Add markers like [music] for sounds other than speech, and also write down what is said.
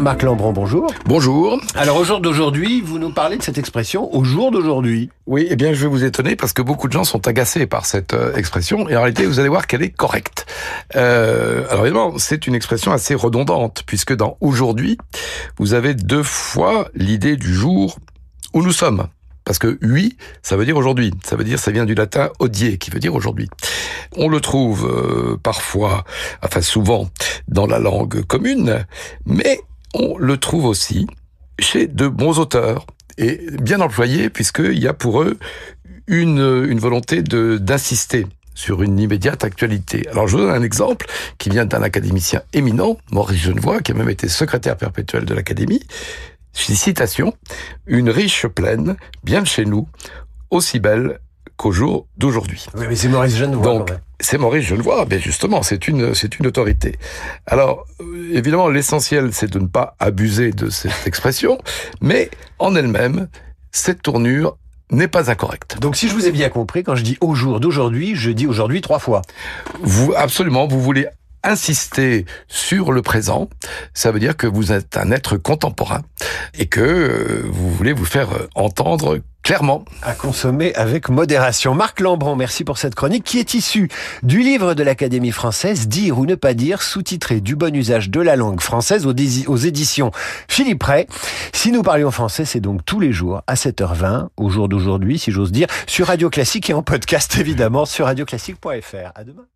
Marc Lambron, bonjour. Bonjour. Alors au jour d'aujourd'hui, vous nous parlez de cette expression au jour d'aujourd'hui. Oui, eh bien je vais vous étonner parce que beaucoup de gens sont agacés par cette euh, expression et en réalité vous allez voir qu'elle est correcte. Euh, alors évidemment, c'est une expression assez redondante puisque dans aujourd'hui, vous avez deux fois l'idée du jour où nous sommes. Parce que oui, ça veut dire aujourd'hui. Ça veut dire, ça vient du latin odier, qui veut dire aujourd'hui. On le trouve euh, parfois, enfin souvent, dans la langue commune, mais on le trouve aussi chez de bons auteurs et bien employés, puisqu'il y a pour eux une, volonté de d'insister sur une immédiate actualité. Alors je vous donne un exemple qui vient d'un académicien éminent, Maurice Genevoix, qui a même été secrétaire perpétuel de l'Académie, citation, une riche plaine, bien chez nous, aussi belle qu'au jour d'aujourd'hui. Oui, mais c'est Maurice Genevoix. Donc, c'est Maurice Genevoix, mais justement, c'est une, c'est une autorité. Alors, évidemment, l'essentiel, c'est de ne pas abuser de cette [laughs] expression, mais en elle-même, cette tournure n'est pas incorrecte. Donc, si je vous ai bien compris, quand je dis au jour d'aujourd'hui, je dis aujourd'hui trois fois. Vous, absolument, vous voulez insister sur le présent, ça veut dire que vous êtes un être contemporain et que euh, vous voulez vous faire entendre clairement. À consommer avec modération. Marc Lambron, merci pour cette chronique qui est issue du livre de l'Académie française Dire ou ne pas dire, sous-titré du bon usage de la langue française aux, éditions Philippe Ray. Si nous parlions français, c'est donc tous les jours à 7h20, au jour d'aujourd'hui, si j'ose dire, sur Radio Classique et en podcast [laughs] évidemment sur radioclassique.fr. À demain.